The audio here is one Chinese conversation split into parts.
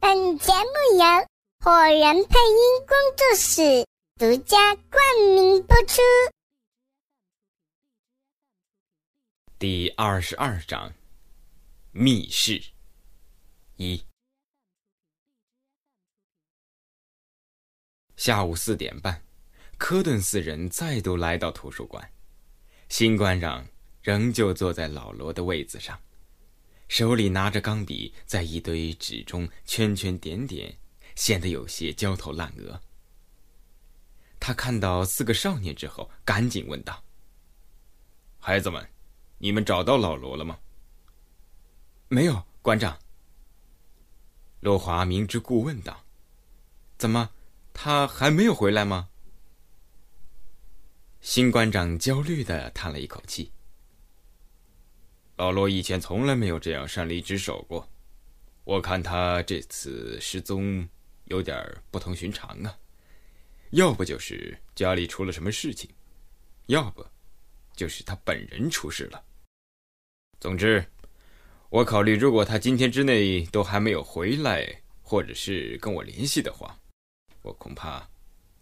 本节目由火人配音工作室独家冠名播出。第二十二章：密室一。下午四点半，科顿四人再度来到图书馆，新馆长仍旧坐在老罗的位子上。手里拿着钢笔，在一堆纸中圈圈点点，显得有些焦头烂额。他看到四个少年之后，赶紧问道：“孩子们，你们找到老罗了吗？”“没有，馆长。”罗华明知故问道：“怎么，他还没有回来吗？”新馆长焦虑的叹了一口气。老罗以前从来没有这样擅离职守过，我看他这次失踪有点不同寻常啊，要不就是家里出了什么事情，要不就是他本人出事了。总之，我考虑如果他今天之内都还没有回来，或者是跟我联系的话，我恐怕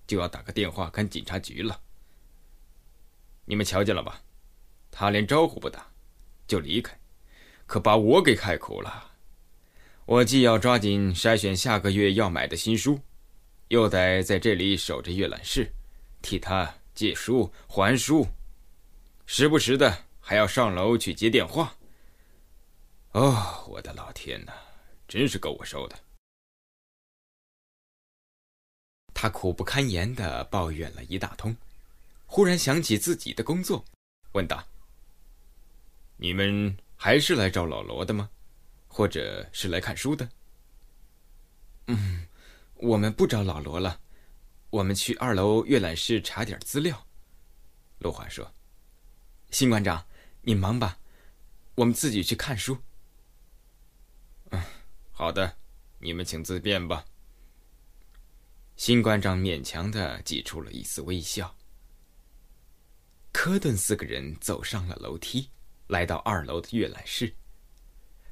就要打个电话跟警察局了。你们瞧见了吧，他连招呼不打。就离开，可把我给害苦了。我既要抓紧筛选下个月要买的新书，又得在这里守着阅览室，替他借书还书，时不时的还要上楼去接电话。哦，我的老天哪，真是够我受的！他苦不堪言的抱怨了一大通，忽然想起自己的工作，问道。你们还是来找老罗的吗？或者是来看书的？嗯，我们不找老罗了，我们去二楼阅览室查点资料。陆华说：“新馆长，你忙吧，我们自己去看书。”嗯，好的，你们请自便吧。新馆长勉强的挤出了一丝微笑。科顿四个人走上了楼梯。来到二楼的阅览室，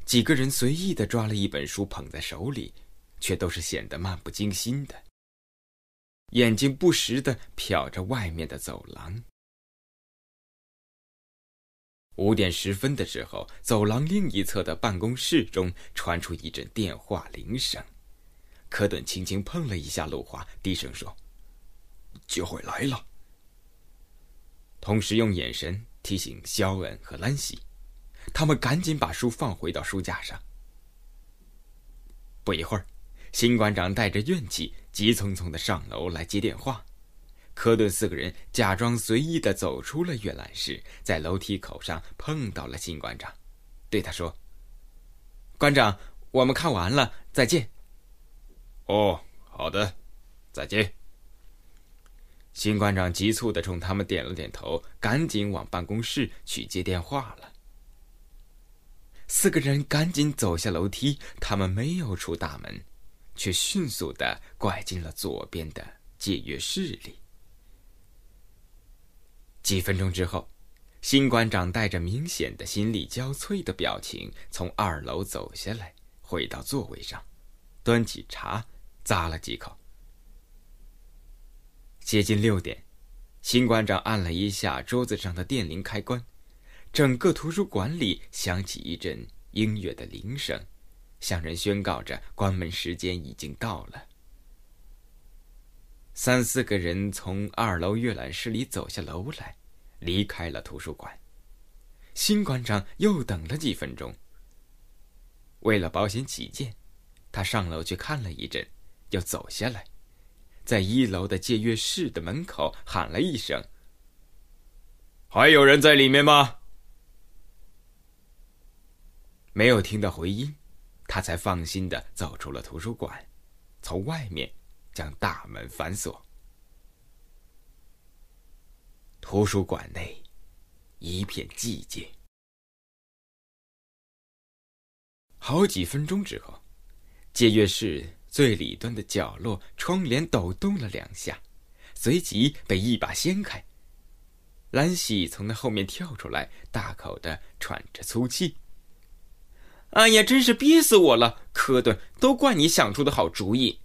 几个人随意的抓了一本书捧在手里，却都是显得漫不经心的，眼睛不时的瞟着外面的走廊。五点十分的时候，走廊另一侧的办公室中传出一阵电话铃声，科顿轻轻碰了一下陆华，低声说：“机会来了。”同时用眼神。提醒肖恩和兰西，他们赶紧把书放回到书架上。不一会儿，新馆长带着怨气，急匆匆的上楼来接电话。科顿四个人假装随意的走出了阅览室，在楼梯口上碰到了新馆长，对他说：“馆长，我们看完了，再见。”“哦，好的，再见。”新馆长急促的冲他们点了点头，赶紧往办公室去接电话了。四个人赶紧走下楼梯，他们没有出大门，却迅速的拐进了左边的借阅室里。几分钟之后，新馆长带着明显的心力交瘁的表情从二楼走下来，回到座位上，端起茶，咂了几口。接近六点，新馆长按了一下桌子上的电铃开关，整个图书馆里响起一阵音乐的铃声，向人宣告着关门时间已经到了。三四个人从二楼阅览室里走下楼来，离开了图书馆。新馆长又等了几分钟。为了保险起见，他上楼去看了一阵，又走下来。在一楼的借阅室的门口喊了一声：“还有人在里面吗？”没有听到回音，他才放心的走出了图书馆，从外面将大门反锁。图书馆内一片寂静。好几分钟之后，借阅室。最里端的角落，窗帘抖动了两下，随即被一把掀开。兰喜从那后面跳出来，大口的喘着粗气。“哎呀，真是憋死我了！科顿，都怪你想出的好主意。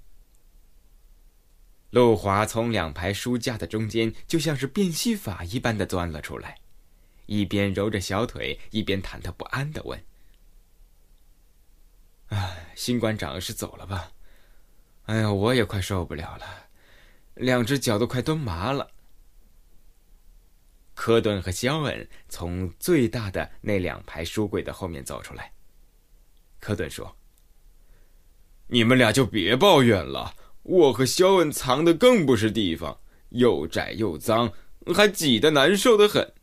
陆华从两排书架的中间，就像是变戏法一般的钻了出来，一边揉着小腿，一边忐忑不安的问：“哎，新馆长是走了吧？哎呀，我也快受不了了，两只脚都快蹲麻了。”科顿和肖恩从最大的那两排书柜的后面走出来。科顿说：“你们俩就别抱怨了。”我和肖恩藏的更不是地方，又窄又脏，还挤得难受的很。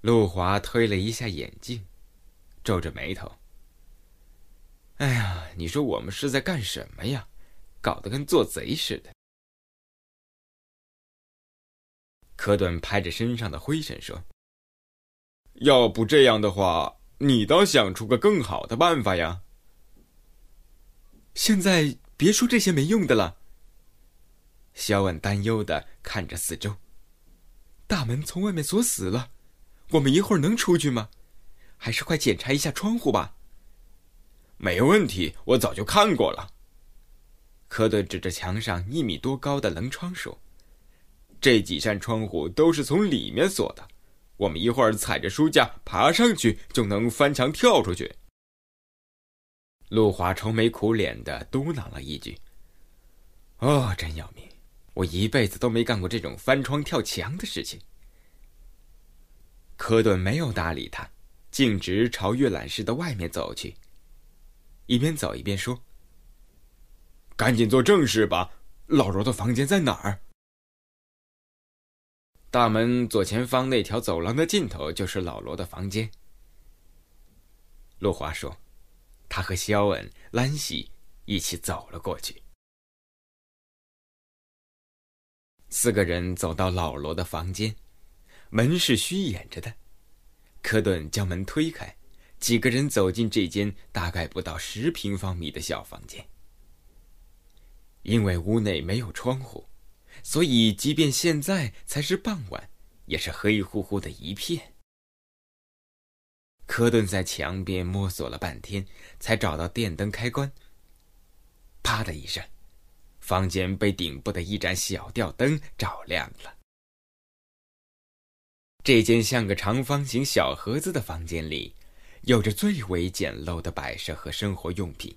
陆华推了一下眼镜，皱着眉头：“哎呀，你说我们是在干什么呀？搞得跟做贼似的。”科顿拍着身上的灰尘说：“要不这样的话，你倒想出个更好的办法呀。”现在别说这些没用的了。肖恩担忧的看着四周，大门从外面锁死了，我们一会儿能出去吗？还是快检查一下窗户吧。没问题，我早就看过了。科顿指着墙上一米多高的棱窗说：“这几扇窗户都是从里面锁的，我们一会儿踩着书架爬上去，就能翻墙跳出去。”陆华愁眉苦脸的嘟囔了一句：“哦，真要命！我一辈子都没干过这种翻窗跳墙的事情。”科顿没有搭理他，径直朝阅览室的外面走去，一边走一边说：“赶紧做正事吧，老罗的房间在哪儿？”大门左前方那条走廊的尽头就是老罗的房间。陆华说。他和肖恩、兰西一起走了过去。四个人走到老罗的房间，门是虚掩着的。科顿将门推开，几个人走进这间大概不到十平方米的小房间。因为屋内没有窗户，所以即便现在才是傍晚，也是黑乎乎的一片。科顿在墙边摸索了半天，才找到电灯开关。啪的一声，房间被顶部的一盏小吊灯照亮了。这间像个长方形小盒子的房间里，有着最为简陋的摆设和生活用品。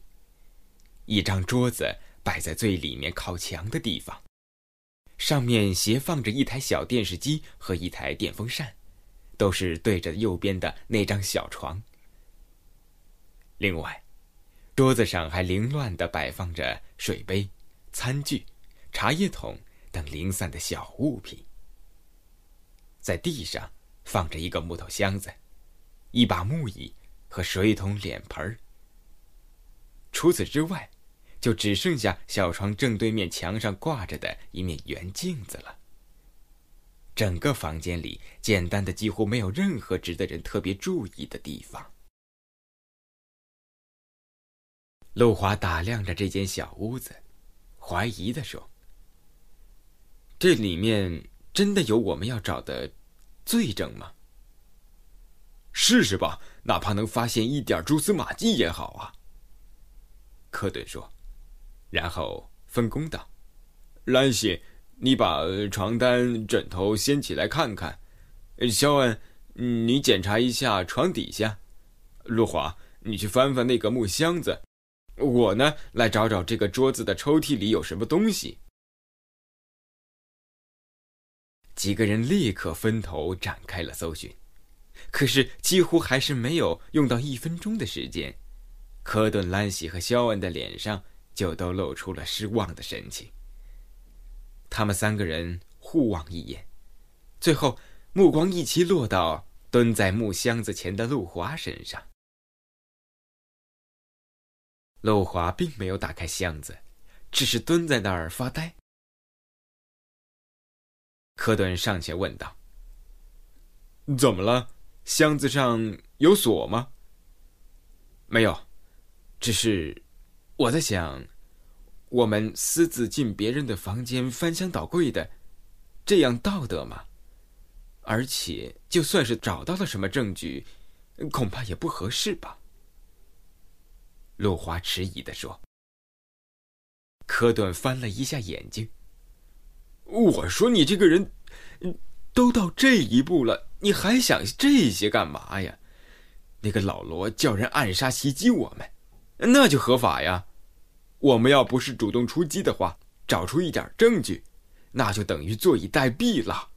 一张桌子摆在最里面靠墙的地方，上面斜放着一台小电视机和一台电风扇。都是对着右边的那张小床。另外，桌子上还凌乱的摆放着水杯、餐具、茶叶桶等零散的小物品。在地上放着一个木头箱子、一把木椅和水桶、脸盆除此之外，就只剩下小床正对面墙上挂着的一面圆镜子了。整个房间里简单的几乎没有任何值得人特别注意的地方。陆华打量着这间小屋子，怀疑的说：“这里面真的有我们要找的罪证吗？”“试试吧，哪怕能发现一点蛛丝马迹也好啊。”科顿说，然后分工道：“兰西。”你把床单、枕头掀起来看看，肖恩，你检查一下床底下，陆华，你去翻翻那个木箱子，我呢来找找这个桌子的抽屉里有什么东西。几个人立刻分头展开了搜寻，可是几乎还是没有用到一分钟的时间，科顿、兰西和肖恩的脸上就都露出了失望的神情。他们三个人互望一眼，最后目光一齐落到蹲在木箱子前的陆华身上。陆华并没有打开箱子，只是蹲在那儿发呆。科顿上前问道：“怎么了？箱子上有锁吗？”“没有，只是我在想。”我们私自进别人的房间翻箱倒柜的，这样道德吗？而且，就算是找到了什么证据，恐怕也不合适吧。”陆华迟疑的说。柯顿翻了一下眼睛。我说：“你这个人，都到这一步了，你还想这些干嘛呀？那个老罗叫人暗杀袭击我们，那就合法呀。我们要不是主动出击的话，找出一点证据，那就等于坐以待毙了。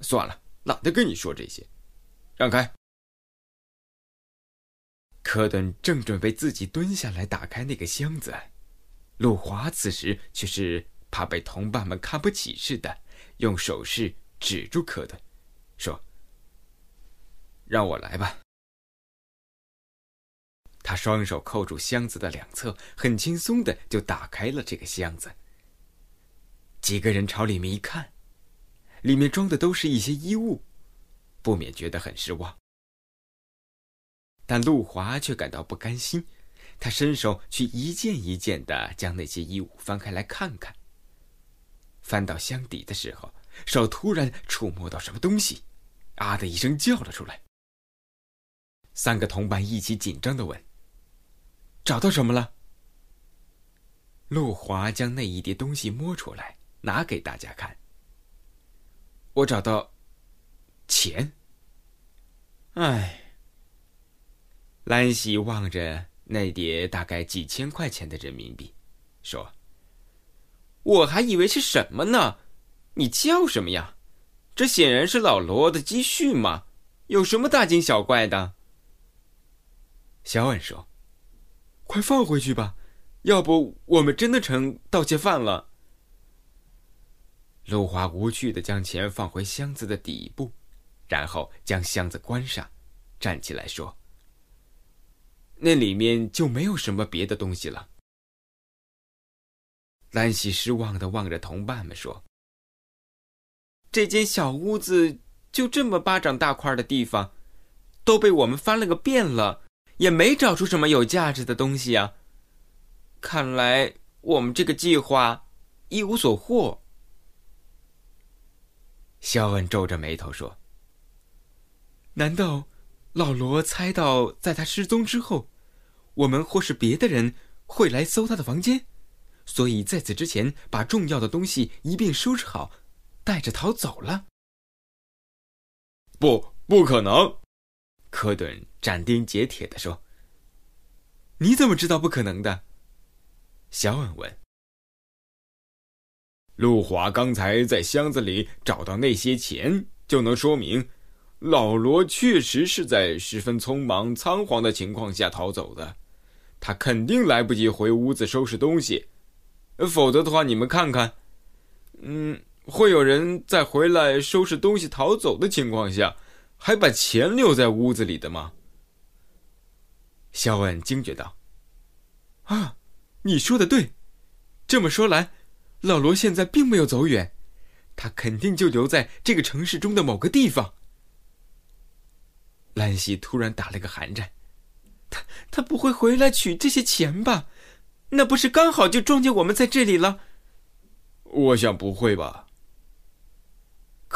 算了，懒得跟你说这些，让开。”科顿正准备自己蹲下来打开那个箱子，陆华此时却是。怕被同伴们看不起似的，用手势止住咳的，说：“让我来吧。”他双手扣住箱子的两侧，很轻松的就打开了这个箱子。几个人朝里面一看，里面装的都是一些衣物，不免觉得很失望。但陆华却感到不甘心，他伸手去一件一件的将那些衣物翻开来看看。翻到箱底的时候，手突然触摸到什么东西，啊的一声叫了出来。三个同伴一起紧张的问：“找到什么了？”陆华将那一叠东西摸出来，拿给大家看。我找到钱。唉，兰喜望着那叠大概几千块钱的人民币，说。我还以为是什么呢？你叫什么呀？这显然是老罗的积蓄嘛，有什么大惊小怪的？小恩说：“快放回去吧，要不我们真的成盗窃犯了。”陆华无趣的将钱放回箱子的底部，然后将箱子关上，站起来说：“那里面就没有什么别的东西了。”兰喜失望的望着同伴们说：“这间小屋子就这么巴掌大块的地方，都被我们翻了个遍了，也没找出什么有价值的东西啊。看来我们这个计划一无所获。”肖恩皱着眉头说：“难道老罗猜到在他失踪之后，我们或是别的人会来搜他的房间？”所以在此之前，把重要的东西一并收拾好，带着逃走了。不，不可能！科顿斩钉截铁的说。“你怎么知道不可能的？”小恩问。路华刚才在箱子里找到那些钱，就能说明，老罗确实是在十分匆忙、仓皇的情况下逃走的。他肯定来不及回屋子收拾东西。否则的话，你们看看，嗯，会有人在回来收拾东西逃走的情况下，还把钱留在屋子里的吗？肖恩惊觉道：“啊，你说的对，这么说来，老罗现在并没有走远，他肯定就留在这个城市中的某个地方。”兰西突然打了个寒战，他他不会回来取这些钱吧？那不是刚好就撞见我们在这里了？我想不会吧。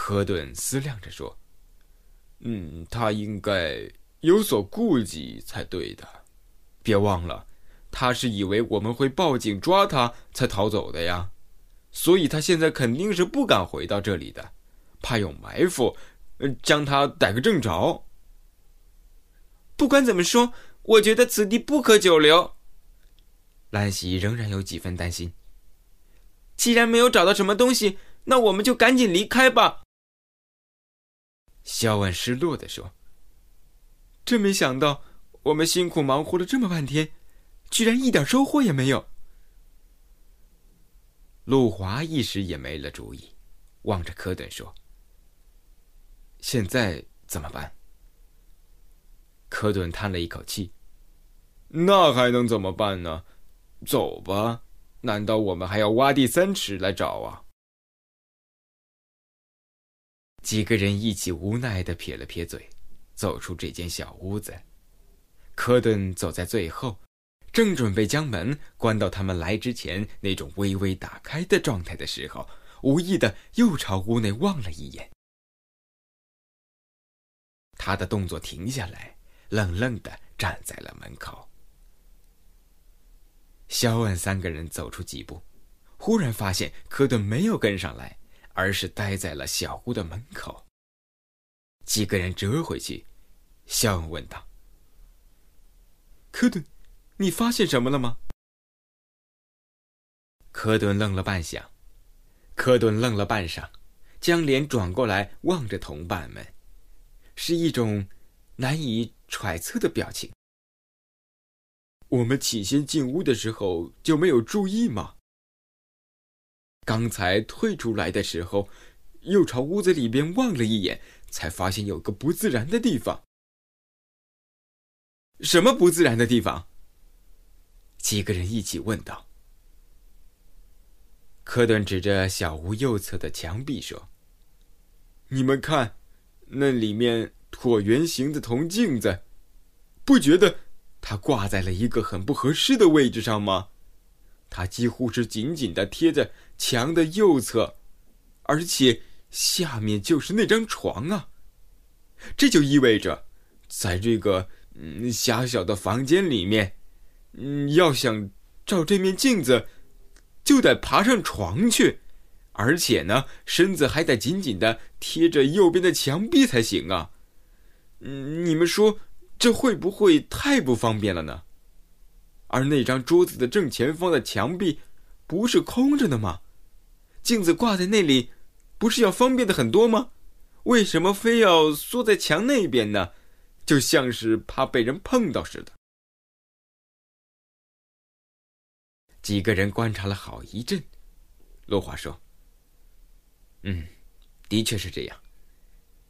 科顿思量着说：“嗯，他应该有所顾忌才对的。别忘了，他是以为我们会报警抓他才逃走的呀。所以他现在肯定是不敢回到这里的，怕有埋伏，将他逮个正着。不管怎么说，我觉得此地不可久留。”兰喜仍然有几分担心。既然没有找到什么东西，那我们就赶紧离开吧。肖恩失落的说：“真没想到，我们辛苦忙活了这么半天，居然一点收获也没有。”路华一时也没了主意，望着科顿说：“现在怎么办？”科顿叹了一口气：“那还能怎么办呢？”走吧，难道我们还要挖地三尺来找啊？几个人一起无奈的撇了撇嘴，走出这间小屋子。科顿走在最后，正准备将门关到他们来之前那种微微打开的状态的时候，无意的又朝屋内望了一眼。他的动作停下来，愣愣的站在了门口。肖恩三个人走出几步，忽然发现科顿没有跟上来，而是待在了小屋的门口。几个人折回去，肖恩问道：“科顿，你发现什么了吗？”科顿愣了半晌，科顿愣了半晌，将脸转过来望着同伴们，是一种难以揣测的表情。我们起先进屋的时候就没有注意吗？刚才退出来的时候，又朝屋子里边望了一眼，才发现有个不自然的地方。什么不自然的地方？几个人一起问道。科顿指着小屋右侧的墙壁说：“你们看，那里面椭圆形的铜镜子，不觉得？”它挂在了一个很不合适的位置上吗？它几乎是紧紧的贴着墙的右侧，而且下面就是那张床啊！这就意味着，在这个嗯狭小的房间里面，嗯，要想照这面镜子，就得爬上床去，而且呢，身子还得紧紧的贴着右边的墙壁才行啊！嗯，你们说？这会不会太不方便了呢？而那张桌子的正前方的墙壁，不是空着的吗？镜子挂在那里，不是要方便的很多吗？为什么非要缩在墙那边呢？就像是怕被人碰到似的。几个人观察了好一阵，落华说：“嗯，的确是这样。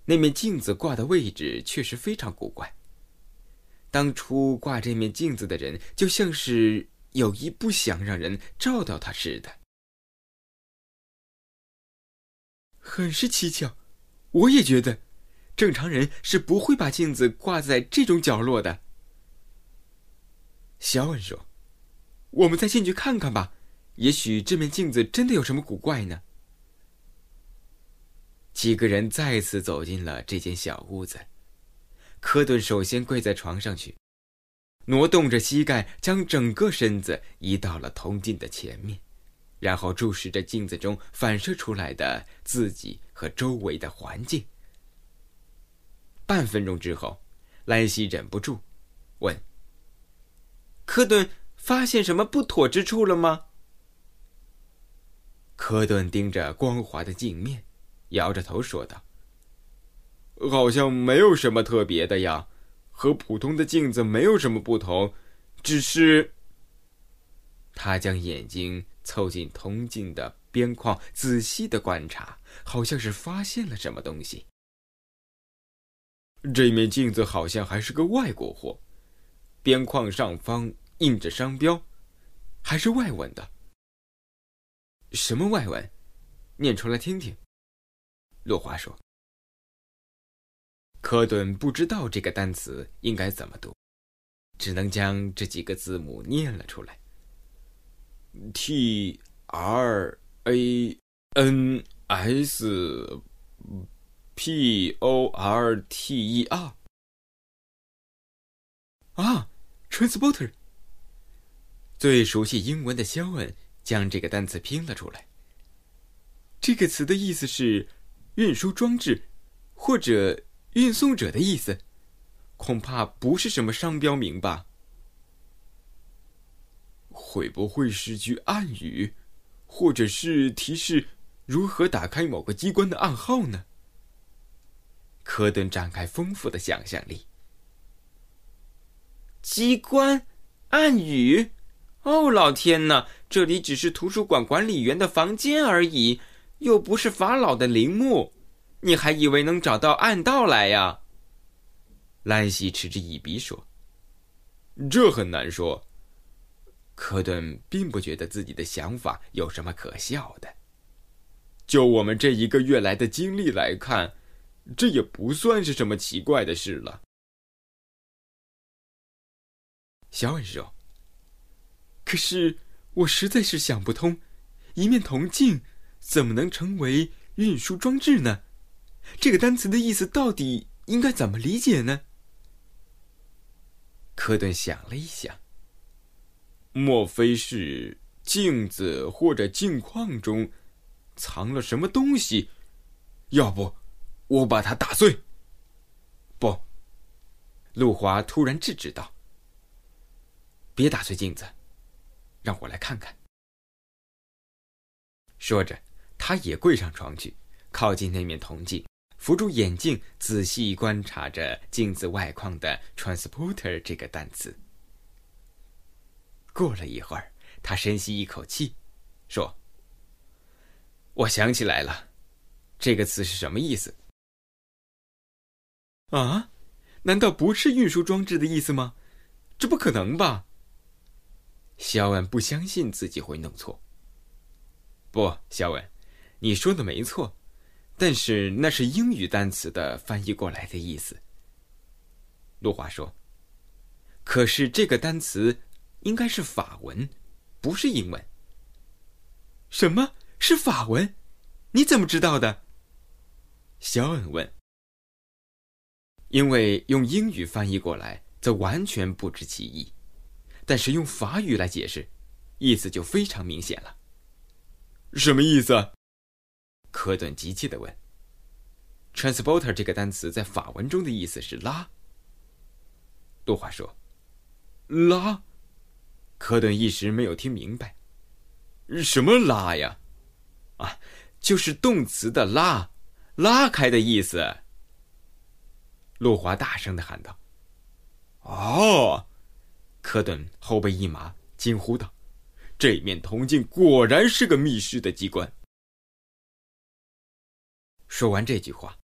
那面镜子挂的位置确实非常古怪。”当初挂这面镜子的人，就像是有意不想让人照到他似的，很是蹊跷。我也觉得，正常人是不会把镜子挂在这种角落的。肖恩说：“我们再进去看看吧，也许这面镜子真的有什么古怪呢。”几个人再次走进了这间小屋子。科顿首先跪在床上去，挪动着膝盖，将整个身子移到了铜镜的前面，然后注视着镜子中反射出来的自己和周围的环境。半分钟之后，兰西忍不住问：“科顿，发现什么不妥之处了吗？”科顿盯着光滑的镜面，摇着头说道。好像没有什么特别的呀，和普通的镜子没有什么不同，只是。他将眼睛凑近铜镜的边框，仔细的观察，好像是发现了什么东西。这面镜子好像还是个外国货，边框上方印着商标，还是外文的。什么外文？念出来听听。落华说。科顿不知道这个单词应该怎么读，只能将这几个字母念了出来：T R A N S P O R T E R。啊，transporter。最熟悉英文的肖恩将这个单词拼了出来。这个词的意思是运输装置，或者。运送者的意思，恐怕不是什么商标名吧？会不会是句暗语，或者是提示如何打开某个机关的暗号呢？科顿展开丰富的想象力。机关，暗语，哦，老天呐！这里只是图书馆管理员的房间而已，又不是法老的陵墓。你还以为能找到暗道来呀？兰西嗤之以鼻说：“这很难说。”科顿并不觉得自己的想法有什么可笑的。就我们这一个月来的经历来看，这也不算是什么奇怪的事了。小恩说：“可是我实在是想不通，一面铜镜怎么能成为运输装置呢？”这个单词的意思到底应该怎么理解呢？科顿想了一想，莫非是镜子或者镜框中藏了什么东西？要不，我把它打碎。不，陆华突然制止道：“别打碎镜子，让我来看看。”说着，他也跪上床去，靠近那面铜镜。扶住眼镜，仔细观察着镜子外框的 “transporter” 这个单词。过了一会儿，他深吸一口气，说：“我想起来了，这个词是什么意思？”啊？难道不是运输装置的意思吗？这不可能吧？肖恩不相信自己会弄错。不，肖恩，你说的没错。但是那是英语单词的翻译过来的意思。陆华说：“可是这个单词应该是法文，不是英文。”什么是法文？你怎么知道的？肖恩问。因为用英语翻译过来则完全不知其意，但是用法语来解释，意思就非常明显了。什么意思？科顿急切地问：“transporter 这个单词在法文中的意思是拉。”杜华说：“拉。”科顿一时没有听明白：“什么拉呀？”“啊，就是动词的拉，拉开的意思。”陆华大声的喊道：“哦！”科顿后背一麻，惊呼道：“这面铜镜果然是个密室的机关。”说完这句话，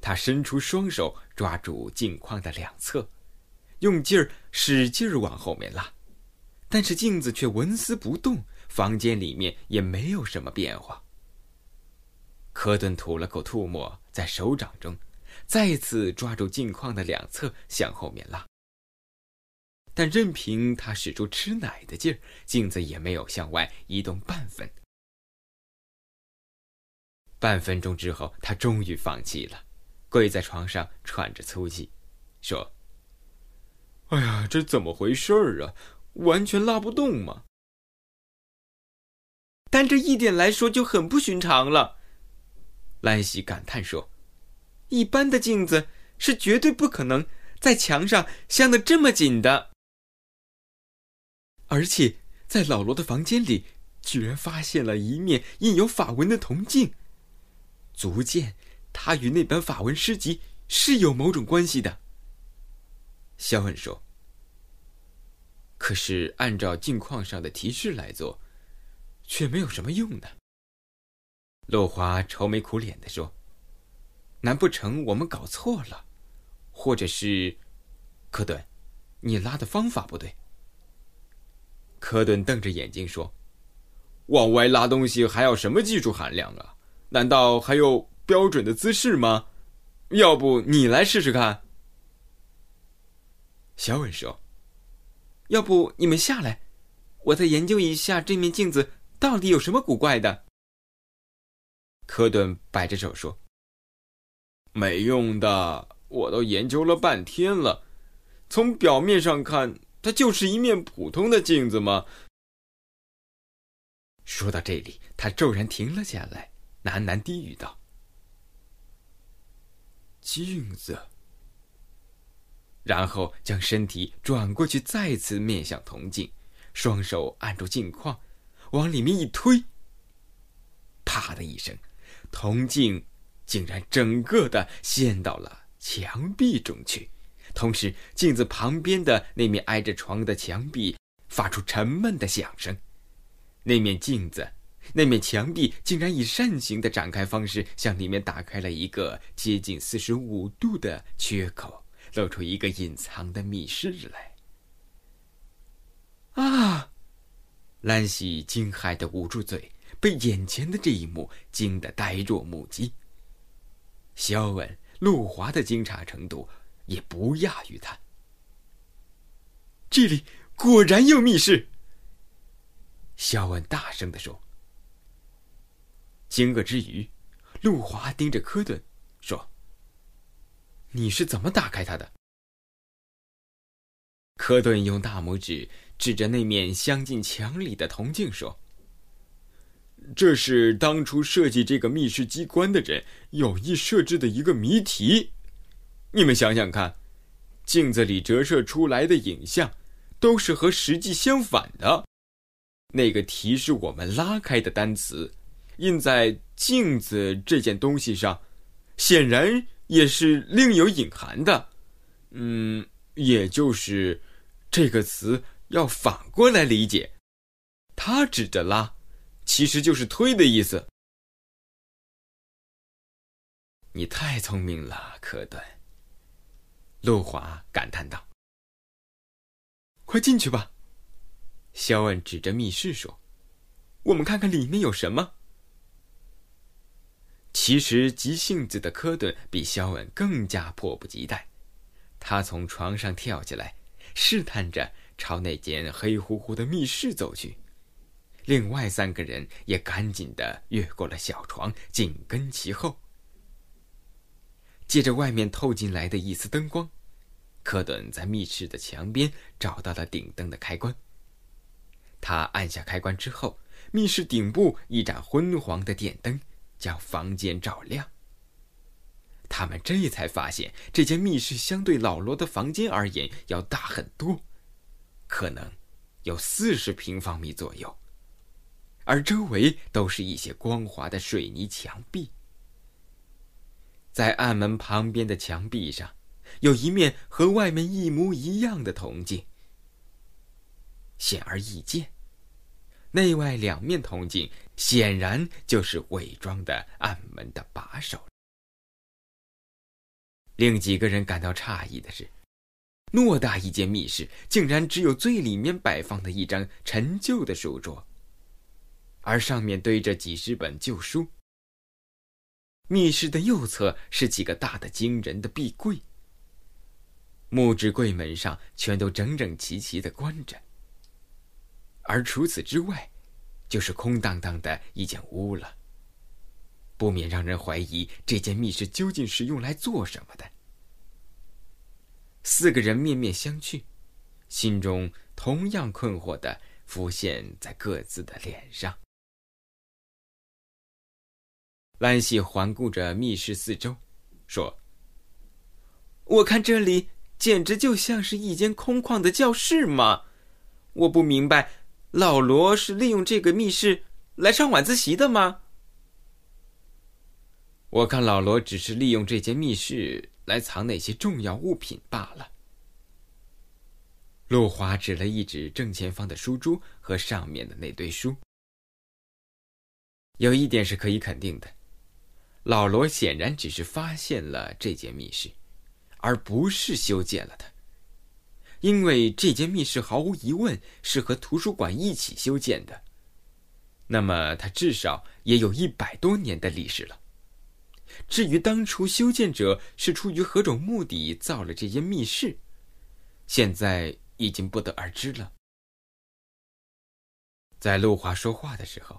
他伸出双手抓住镜框的两侧，用劲儿使劲儿往后面拉，但是镜子却纹丝不动，房间里面也没有什么变化。科顿吐了口吐沫在手掌中，再次抓住镜框的两侧向后面拉，但任凭他使出吃奶的劲儿，镜子也没有向外移动半分。半分钟之后，他终于放弃了，跪在床上喘着粗气，说：“哎呀，这怎么回事儿啊？完全拉不动嘛！单这一点来说就很不寻常了。”兰西感叹说：“一般的镜子是绝对不可能在墙上镶的这么紧的，而且在老罗的房间里，居然发现了一面印有法文的铜镜。”足见，他与那本法文诗集是有某种关系的。肖恩说：“可是按照镜框上的提示来做，却没有什么用呢。”陆华愁眉苦脸的说：“难不成我们搞错了，或者是……科顿，你拉的方法不对。”科顿瞪着眼睛说：“往外拉东西还要什么技术含量啊？”难道还有标准的姿势吗？要不你来试试看。小伟说：“要不你们下来，我再研究一下这面镜子到底有什么古怪的。”科顿摆着手说：“没用的，我都研究了半天了。从表面上看，它就是一面普通的镜子嘛？”说到这里，他骤然停了下来。喃喃低语道：“镜子。”然后将身体转过去，再次面向铜镜，双手按住镜框，往里面一推。啪的一声，铜镜竟然整个的陷到了墙壁中去，同时镜子旁边的那面挨着床的墙壁发出沉闷的响声。那面镜子。那面墙壁竟然以扇形的展开方式向里面打开了一个接近四十五度的缺口，露出一个隐藏的密室来。啊！兰西惊骇的捂住嘴，被眼前的这一幕惊得呆若木鸡。肖恩、陆华的惊诧程度也不亚于他。这里果然有密室！肖恩大声的说。惊愕之余，陆华盯着科顿，说：“你是怎么打开它的？”科顿用大拇指指着那面镶进墙里的铜镜说：“这是当初设计这个密室机关的人有意设置的一个谜题。你们想想看，镜子里折射出来的影像都是和实际相反的。那个提示我们拉开的单词，印在镜子这件东西上，显然也是另有隐含的。嗯。”也就是这个词要反过来理解，他指着拉，其实就是推的意思。你太聪明了，科顿。路华感叹道：“快进去吧。”肖恩指着密室说：“我们看看里面有什么。”其实急性子的科顿比肖恩更加迫不及待。他从床上跳起来，试探着朝那间黑乎乎的密室走去。另外三个人也赶紧的越过了小床，紧跟其后。借着外面透进来的一丝灯光，科顿在密室的墙边找到了顶灯的开关。他按下开关之后，密室顶部一盏昏黄的电灯将房间照亮。他们这才发现，这间密室相对老罗的房间而言要大很多，可能有四十平方米左右，而周围都是一些光滑的水泥墙壁。在暗门旁边的墙壁上，有一面和外面一模一样的铜镜。显而易见，内外两面铜镜显然就是伪装的暗门的把手。令几个人感到诧异的是，偌大一间密室竟然只有最里面摆放的一张陈旧的书桌，而上面堆着几十本旧书。密室的右侧是几个大的惊人的壁柜，木质柜门上全都整整齐齐的关着，而除此之外，就是空荡荡的一间屋了。不免让人怀疑这间密室究竟是用来做什么的。四个人面面相觑，心中同样困惑的浮现在各自的脸上。兰西环顾着密室四周，说：“我看这里简直就像是一间空旷的教室嘛！我不明白，老罗是利用这个密室来上晚自习的吗？”我看老罗只是利用这间密室来藏那些重要物品罢了。陆华指了一指正前方的书桌和上面的那堆书。有一点是可以肯定的，老罗显然只是发现了这间密室，而不是修建了它。因为这间密室毫无疑问是和图书馆一起修建的，那么它至少也有一百多年的历史了。至于当初修建者是出于何种目的造了这间密室，现在已经不得而知了。在陆华说话的时候，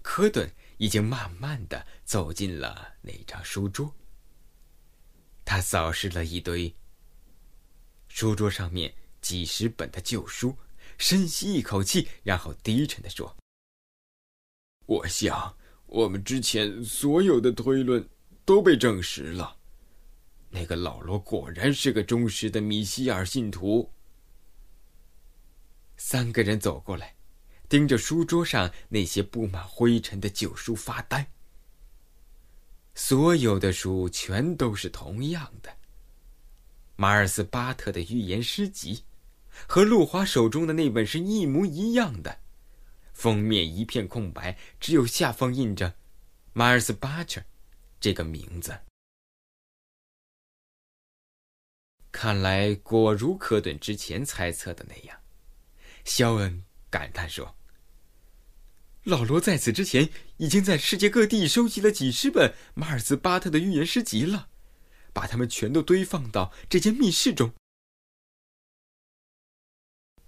科顿已经慢慢的走进了那张书桌。他扫视了一堆书桌上面几十本的旧书，深吸一口气，然后低沉的说：“我想，我们之前所有的推论。”都被证实了，那个老罗果然是个忠实的米歇尔信徒。三个人走过来，盯着书桌上那些布满灰尘的旧书发呆。所有的书全都是同样的，马尔斯巴特的寓言诗集，和陆华手中的那本是一模一样的，封面一片空白，只有下方印着“马尔斯巴特”。这个名字，看来果如科顿之前猜测的那样。肖恩感叹说：“老罗在此之前已经在世界各地收集了几十本马尔斯巴特的寓言诗集了，把它们全都堆放到这间密室中。”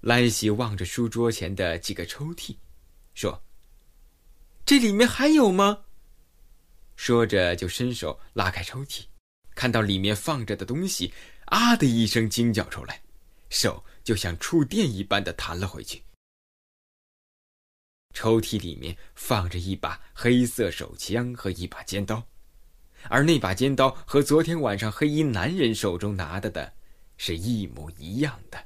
兰西望着书桌前的几个抽屉，说：“这里面还有吗？”说着，就伸手拉开抽屉，看到里面放着的东西，啊的一声惊叫出来，手就像触电一般的弹了回去。抽屉里面放着一把黑色手枪和一把尖刀，而那把尖刀和昨天晚上黑衣男人手中拿的的是一模一样的。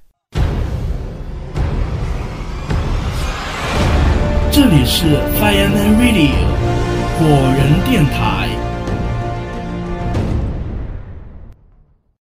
这里是 Fireman Radio 火人电台。